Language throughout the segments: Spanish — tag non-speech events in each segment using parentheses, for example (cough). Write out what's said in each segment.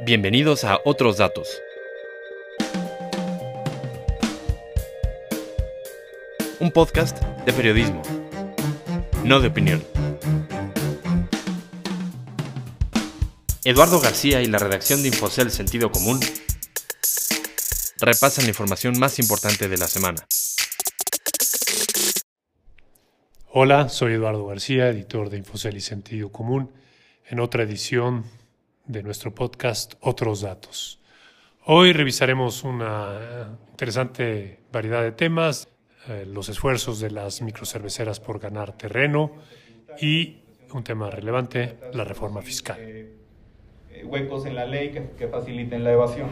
Bienvenidos a Otros Datos. Un podcast de periodismo, no de opinión. Eduardo García y la redacción de Infocel Sentido Común repasan la información más importante de la semana. Hola, soy Eduardo García, editor de Infocel y Sentido Común, en otra edición de nuestro podcast Otros Datos. Hoy revisaremos una interesante variedad de temas, eh, los esfuerzos de las microcerveceras por ganar terreno y un tema relevante, la reforma fiscal. Eh, huecos en la ley que faciliten la evasión.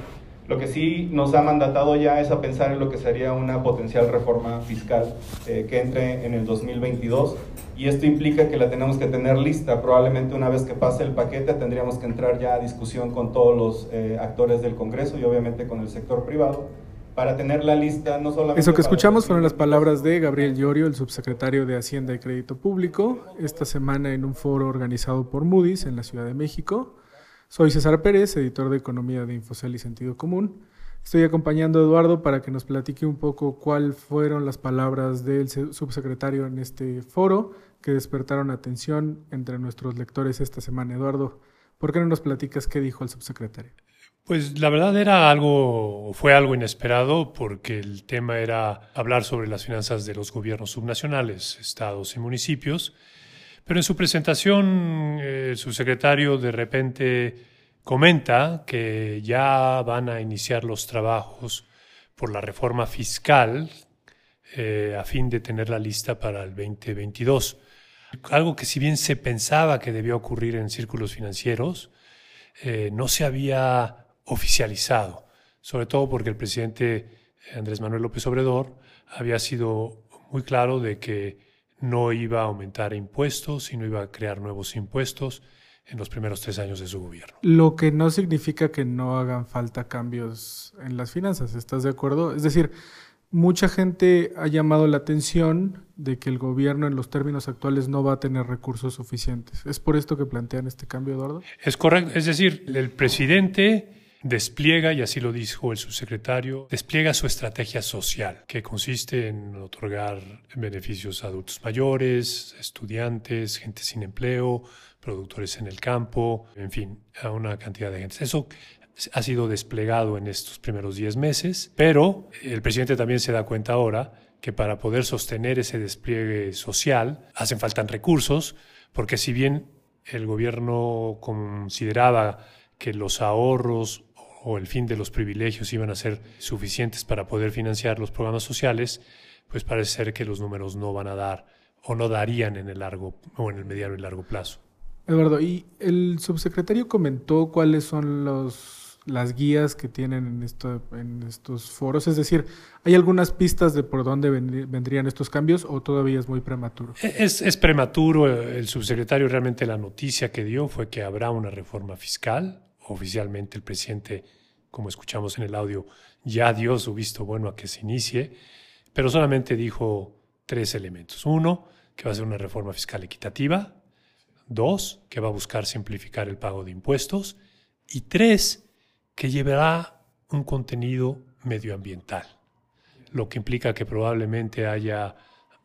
Lo que sí nos ha mandatado ya es a pensar en lo que sería una potencial reforma fiscal eh, que entre en el 2022 y esto implica que la tenemos que tener lista. Probablemente una vez que pase el paquete tendríamos que entrar ya a discusión con todos los eh, actores del Congreso y obviamente con el sector privado para tener la lista no solamente... Eso que escuchamos fueron las palabras de Gabriel Llorio, el subsecretario de Hacienda y Crédito Público, esta semana en un foro organizado por Moody's en la Ciudad de México. Soy César Pérez, editor de Economía de Infocel y Sentido Común. Estoy acompañando a Eduardo para que nos platique un poco cuáles fueron las palabras del subsecretario en este foro que despertaron atención entre nuestros lectores esta semana. Eduardo, ¿por qué no nos platicas qué dijo el subsecretario? Pues la verdad era algo, fue algo inesperado porque el tema era hablar sobre las finanzas de los gobiernos subnacionales, estados y municipios. Pero en su presentación, eh, el subsecretario de repente comenta que ya van a iniciar los trabajos por la reforma fiscal eh, a fin de tener la lista para el 2022. Algo que si bien se pensaba que debía ocurrir en círculos financieros, eh, no se había oficializado, sobre todo porque el presidente Andrés Manuel López Obrador había sido muy claro de que no iba a aumentar impuestos y no iba a crear nuevos impuestos en los primeros tres años de su gobierno. Lo que no significa que no hagan falta cambios en las finanzas, ¿estás de acuerdo? Es decir, mucha gente ha llamado la atención de que el gobierno en los términos actuales no va a tener recursos suficientes. ¿Es por esto que plantean este cambio, Eduardo? Es correcto, es decir, el presidente despliega, y así lo dijo el subsecretario, despliega su estrategia social, que consiste en otorgar beneficios a adultos mayores, estudiantes, gente sin empleo, productores en el campo, en fin, a una cantidad de gente. Eso ha sido desplegado en estos primeros 10 meses, pero el presidente también se da cuenta ahora que para poder sostener ese despliegue social hacen falta recursos, porque si bien el gobierno consideraba que los ahorros o el fin de los privilegios iban a ser suficientes para poder financiar los programas sociales, pues parece ser que los números no van a dar o no darían en el largo o en el mediano y largo plazo. Eduardo, y el subsecretario comentó cuáles son los, las guías que tienen en, esto, en estos foros, es decir, ¿hay algunas pistas de por dónde vendrían estos cambios o todavía es muy prematuro? Es, es prematuro, el subsecretario realmente la noticia que dio fue que habrá una reforma fiscal, oficialmente el presidente, como escuchamos en el audio, ya dio su visto bueno a que se inicie, pero solamente dijo tres elementos. Uno, que va a ser una reforma fiscal equitativa. Dos, que va a buscar simplificar el pago de impuestos. Y tres, que llevará un contenido medioambiental, lo que implica que probablemente haya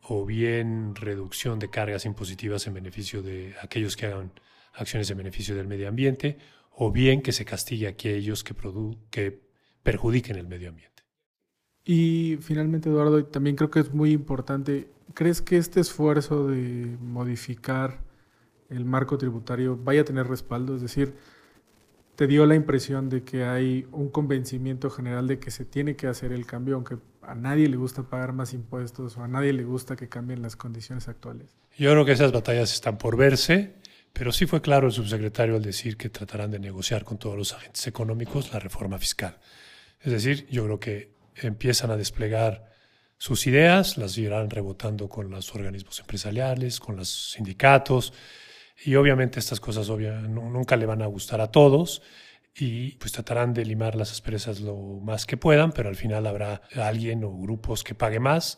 o bien reducción de cargas impositivas en beneficio de aquellos que hagan acciones en beneficio del medio ambiente, o bien que se castigue a aquellos que, que perjudiquen el medio ambiente. Y finalmente, Eduardo, también creo que es muy importante, ¿crees que este esfuerzo de modificar el marco tributario vaya a tener respaldo? Es decir, ¿te dio la impresión de que hay un convencimiento general de que se tiene que hacer el cambio, aunque a nadie le gusta pagar más impuestos o a nadie le gusta que cambien las condiciones actuales? Yo creo que esas batallas están por verse. Pero sí fue claro el subsecretario al decir que tratarán de negociar con todos los agentes económicos la reforma fiscal. Es decir, yo creo que empiezan a desplegar sus ideas, las irán rebotando con los organismos empresariales, con los sindicatos, y obviamente estas cosas nunca le van a gustar a todos, y pues tratarán de limar las asperezas lo más que puedan, pero al final habrá alguien o grupos que pague más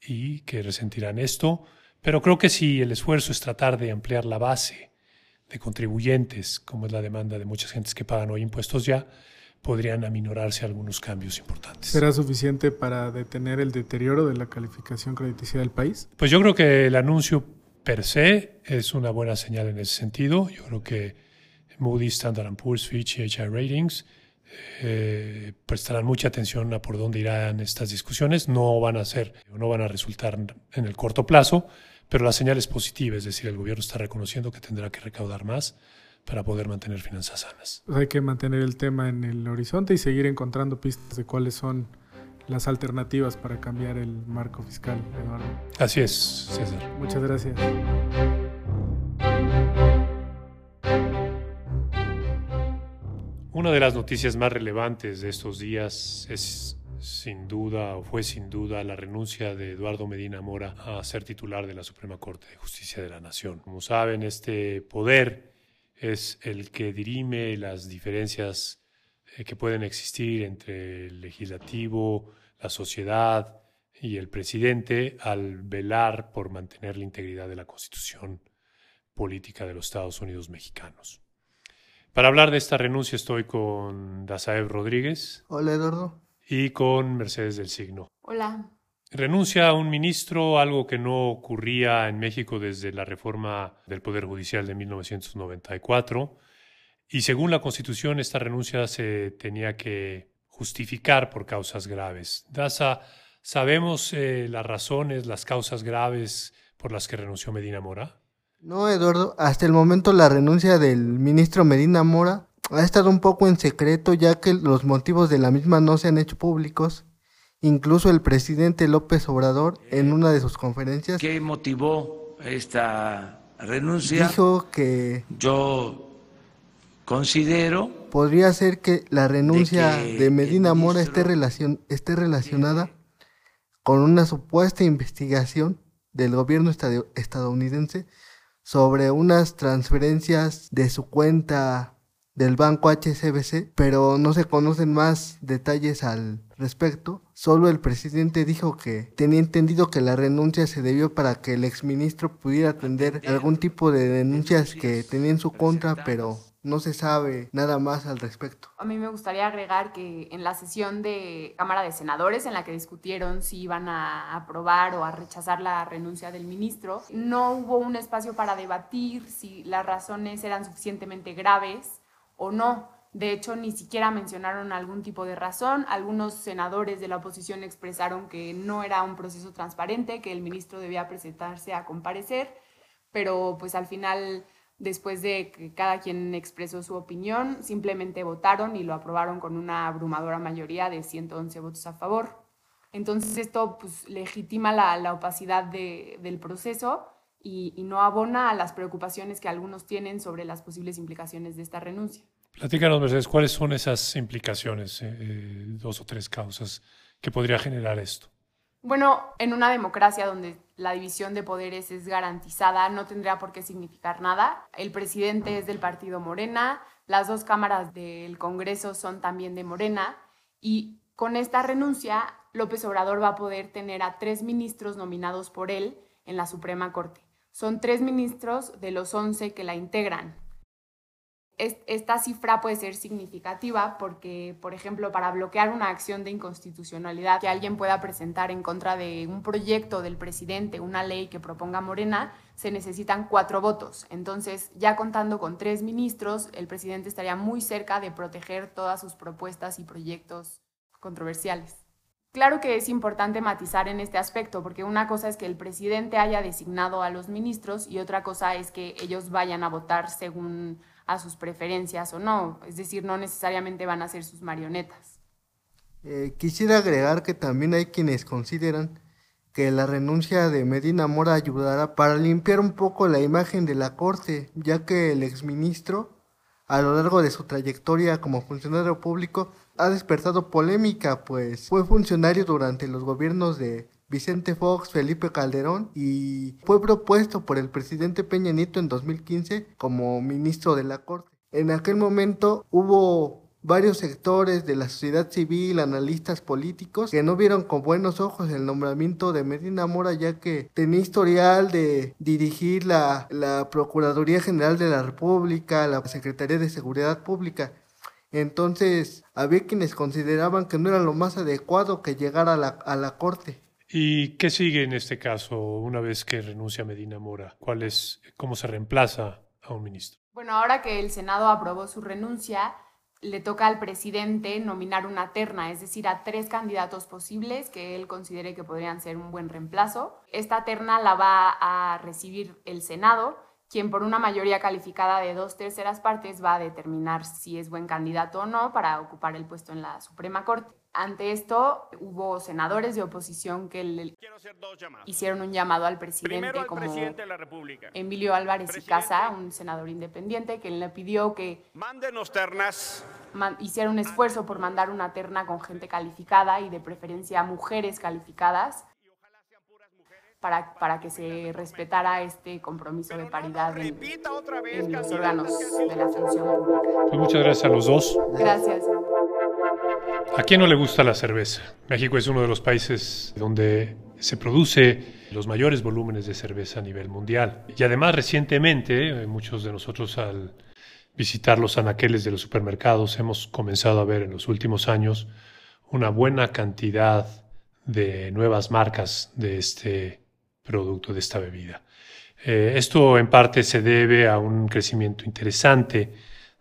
y que resentirán esto pero creo que si el esfuerzo es tratar de ampliar la base de contribuyentes, como es la demanda de muchas gentes que pagan hoy impuestos ya, podrían aminorarse algunos cambios importantes. ¿Será suficiente para detener el deterioro de la calificación crediticia del país? Pues yo creo que el anuncio per se es una buena señal en ese sentido. Yo creo que Moody's, Standard Poor's, Fitch y HI Ratings eh, prestarán mucha atención a por dónde irán estas discusiones. No van a ser, no van a resultar en el corto plazo, pero la señal es positiva, es decir, el gobierno está reconociendo que tendrá que recaudar más para poder mantener finanzas sanas. Pues hay que mantener el tema en el horizonte y seguir encontrando pistas de cuáles son las alternativas para cambiar el marco fiscal, Eduardo. Así es, César. Muchas gracias. Una de las noticias más relevantes de estos días es sin duda o fue sin duda la renuncia de Eduardo Medina Mora a ser titular de la Suprema Corte de Justicia de la Nación. Como saben, este poder es el que dirime las diferencias eh, que pueden existir entre el legislativo, la sociedad y el presidente al velar por mantener la integridad de la Constitución política de los Estados Unidos mexicanos. Para hablar de esta renuncia estoy con Dazaev Rodríguez. Hola, Eduardo. Y con Mercedes del Signo. Hola. Renuncia a un ministro, algo que no ocurría en México desde la reforma del Poder Judicial de 1994. Y según la Constitución, esta renuncia se tenía que justificar por causas graves. Daza, ¿sabemos eh, las razones, las causas graves por las que renunció Medina Mora? No, Eduardo, hasta el momento la renuncia del ministro Medina Mora ha estado un poco en secreto ya que los motivos de la misma no se han hecho públicos. Incluso el presidente López Obrador, en una de sus conferencias, ¿qué motivó esta renuncia? Dijo que yo considero podría ser que la renuncia de, Medina Mora esté, relacion, esté relacionada con una supuesta investigación del gobierno estadounidense sobre unas transferencias de su cuenta del banco HSBC, pero no se conocen más detalles al respecto. Solo el presidente dijo que tenía entendido que la renuncia se debió para que el exministro pudiera atender algún tipo de denuncias que tenía en su contra, pero no se sabe nada más al respecto. A mí me gustaría agregar que en la sesión de Cámara de Senadores en la que discutieron si iban a aprobar o a rechazar la renuncia del ministro, no hubo un espacio para debatir si las razones eran suficientemente graves o no. De hecho, ni siquiera mencionaron algún tipo de razón. Algunos senadores de la oposición expresaron que no era un proceso transparente, que el ministro debía presentarse a comparecer, pero pues al final, después de que cada quien expresó su opinión, simplemente votaron y lo aprobaron con una abrumadora mayoría de 111 votos a favor. Entonces esto pues, legitima la, opacidad del proceso y, y no abona a las preocupaciones que algunos tienen sobre las posibles implicaciones de esta renuncia. Platícanos, Mercedes, ¿cuáles son esas implicaciones, eh, eh, dos o tres causas que podría generar esto? Bueno, en una democracia donde la división de poderes es garantizada, no tendría por qué significar nada. El presidente es del partido Morena, las dos cámaras del Congreso son también de Morena y con esta renuncia López Obrador va a poder tener a tres ministros nominados por él en la Suprema Corte. Son tres ministros de los once que la integran esta cifra puede ser significativa porque, por ejemplo, para bloquear una acción de inconstitucionalidad que alguien pueda presentar en contra de un proyecto del presidente, una ley que proponga Morena, se necesitan cuatro votos. Entonces, ya contando con tres ministros, el presidente estaría muy cerca de proteger todas sus propuestas y proyectos controversiales. Claro que es importante matizar en este aspecto, porque una cosa es que el presidente haya designado a los ministros y otra cosa es que ellos vayan a votar según a sus preferencias o no, es decir, no necesariamente van a ser sus marionetas. Eh, quisiera agregar que también hay quienes consideran que la renuncia de Medina Mora ayudará para limpiar un poco la imagen de la Corte, ya que el exministro, a lo largo de su trayectoria como funcionario público, ha despertado polémica, pues fue funcionario durante los gobiernos de Vicente Fox, Felipe Calderón y fue propuesto por el presidente Peña Nieto en 2015 como ministro de la Corte. En aquel momento hubo varios sectores de la sociedad civil, analistas políticos, que no vieron con buenos ojos el nombramiento de Medina Mora, ya que tenía historial de dirigir la, la Procuraduría General de la República, la Secretaría de Seguridad Pública. Entonces, había quienes consideraban que no era lo más adecuado que llegara a la, a la Corte. ¿Y qué sigue en este caso una vez que renuncia Medina Mora? ¿Cuál es, ¿Cómo se reemplaza a un ministro? Bueno, ahora que el Senado aprobó su renuncia, le toca al presidente nominar una terna, es decir, a tres candidatos posibles que él considere que podrían ser un buen reemplazo. Esta terna la va a recibir el Senado, quien por una mayoría calificada de dos terceras partes va a determinar si es buen candidato o no para ocupar el puesto en la Suprema Corte. Ante esto, hubo senadores de oposición que le hicieron un llamado al presidente, como Emilio Álvarez y Casa, un senador independiente, que le pidió que Mándenos ternas. hiciera un esfuerzo por mandar una terna con gente calificada y de preferencia mujeres calificadas para, para que se respetara este compromiso de paridad en, en los órganos de la función pública. Pues muchas gracias a los dos. Gracias. ¿A quién no le gusta la cerveza? México es uno de los países donde se produce los mayores volúmenes de cerveza a nivel mundial. Y además recientemente, eh, muchos de nosotros al visitar los anaqueles de los supermercados hemos comenzado a ver en los últimos años una buena cantidad de nuevas marcas de este producto, de esta bebida. Eh, esto en parte se debe a un crecimiento interesante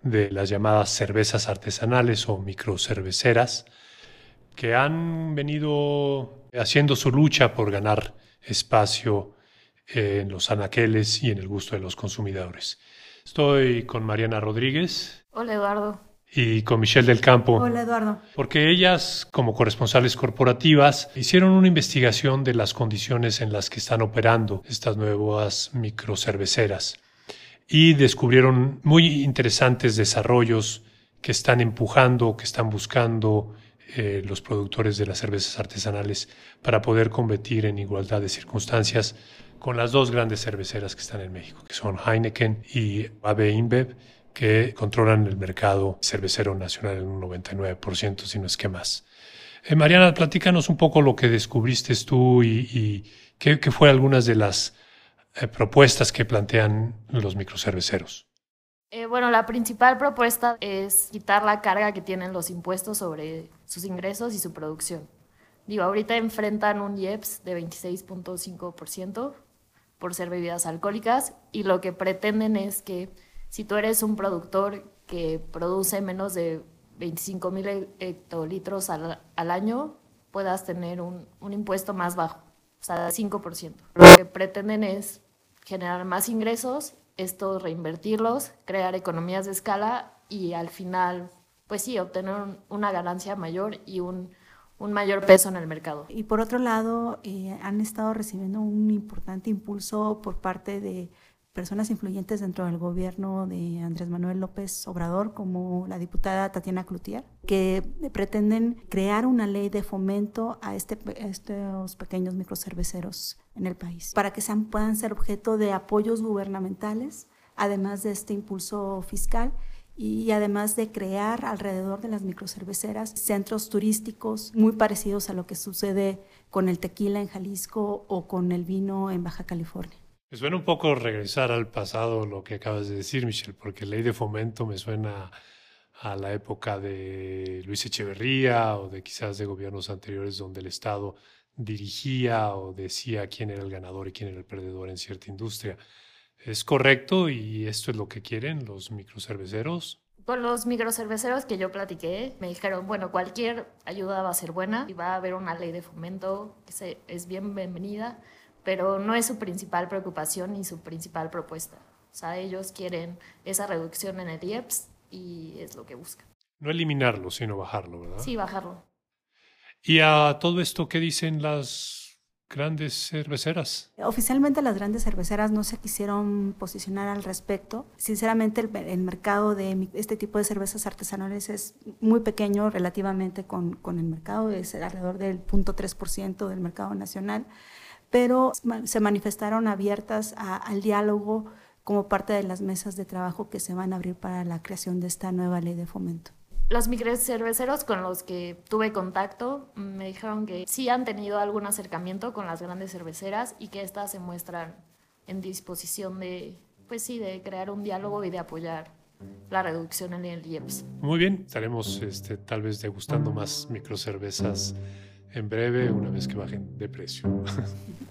de las llamadas cervezas artesanales o microcerveceras, que han venido haciendo su lucha por ganar espacio en los anaqueles y en el gusto de los consumidores. Estoy con Mariana Rodríguez. Hola Eduardo. Y con Michelle del Campo. Hola Eduardo. Porque ellas, como corresponsales corporativas, hicieron una investigación de las condiciones en las que están operando estas nuevas microcerveceras y descubrieron muy interesantes desarrollos que están empujando, que están buscando eh, los productores de las cervezas artesanales para poder competir en igualdad de circunstancias con las dos grandes cerveceras que están en México, que son Heineken y AB InBev, que controlan el mercado cervecero nacional en un 99%, si no es que más. Eh, Mariana, platícanos un poco lo que descubriste tú y, qué, qué fue algunas de las eh, propuestas que plantean los microcerveceros? Eh, bueno, la principal propuesta es quitar la carga que tienen los impuestos sobre sus ingresos y su producción. Digo, ahorita enfrentan un IEPS de 26.5% por ser bebidas alcohólicas y lo que pretenden es que si tú eres un productor que produce menos de 25 mil hectolitros al, al, año, puedas tener un, un impuesto más bajo, o sea, 5%. Lo que pretenden es generar más ingresos, esto reinvertirlos, crear economías de escala y al final, pues sí, obtener una ganancia mayor y un, un mayor peso en el mercado. Y por otro lado, eh, han estado recibiendo un importante impulso por parte de personas influyentes dentro del gobierno de Andrés Manuel López Obrador, como la diputada Tatiana Cloutier, que pretenden crear una ley de fomento a, este, a estos pequeños microcerveceros en el país, para que sean, puedan ser objeto de apoyos gubernamentales, además de este impulso fiscal y además de crear alrededor de las microcerveceras centros turísticos muy parecidos a lo que sucede con el tequila en Jalisco o con el vino en Baja California. Me suena un poco regresar al pasado lo que acabas de decir, Michelle, porque ley de fomento me suena a la época de Luis Echeverría o de quizás de gobiernos anteriores donde el Estado dirigía o decía quién era el ganador y quién era el perdedor en cierta industria. ¿Es correcto y esto es lo que quieren los microcerveceros? Con los microcerveceros que yo platiqué, me dijeron, bueno, cualquier ayuda va a ser buena y va a haber una ley de fomento que es bien bienvenida pero no es su principal preocupación ni su principal propuesta. O sea, ellos quieren esa reducción en el IEPS y es lo que buscan. No eliminarlo, sino bajarlo, ¿verdad? Sí, bajarlo. ¿Y a todo esto qué dicen las grandes cerveceras? Oficialmente las grandes cerveceras no se quisieron posicionar al respecto. Sinceramente el, el mercado de este tipo de cervezas artesanales es muy pequeño relativamente con, con el mercado, es alrededor del 0.3% del mercado nacional pero se manifestaron abiertas a, al diálogo como parte de las mesas de trabajo que se van a abrir para la creación de esta nueva ley de fomento. Los microcerveceros con los que tuve contacto me dijeron que sí han tenido algún acercamiento con las grandes cerveceras y que éstas se muestran en disposición de, pues sí, de crear un diálogo y de apoyar la reducción en el IEPS. Muy bien, estaremos este, tal vez degustando más microcervezas en breve, una vez que bajen de precio. (laughs)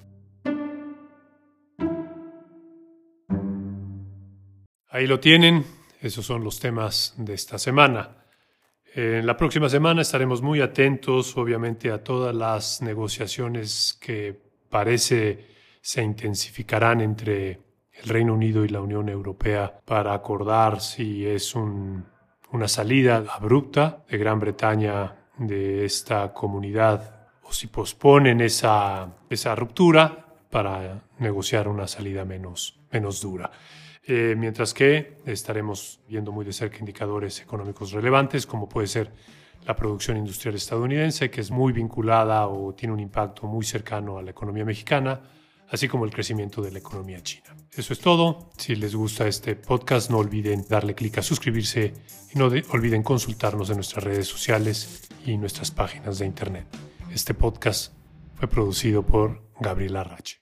Ahí lo tienen, esos son los temas de esta semana. En la próxima semana estaremos muy atentos, obviamente, a todas las negociaciones que parece se intensificarán entre el Reino Unido y la Unión Europea para acordar si es una salida abrupta de Gran Bretaña de esta comunidad o si posponen esa, ruptura para negociar una salida menos dura. Eh, mientras que estaremos viendo muy de cerca indicadores económicos relevantes, como puede ser la producción industrial estadounidense, que es muy vinculada o tiene un impacto muy cercano a la economía mexicana, así como el crecimiento de la economía china. Eso es todo. Si les gusta este podcast, no olviden darle clic a suscribirse y no olviden consultarnos en nuestras redes sociales y nuestras páginas de internet. Este podcast fue producido por Gabriela Rache.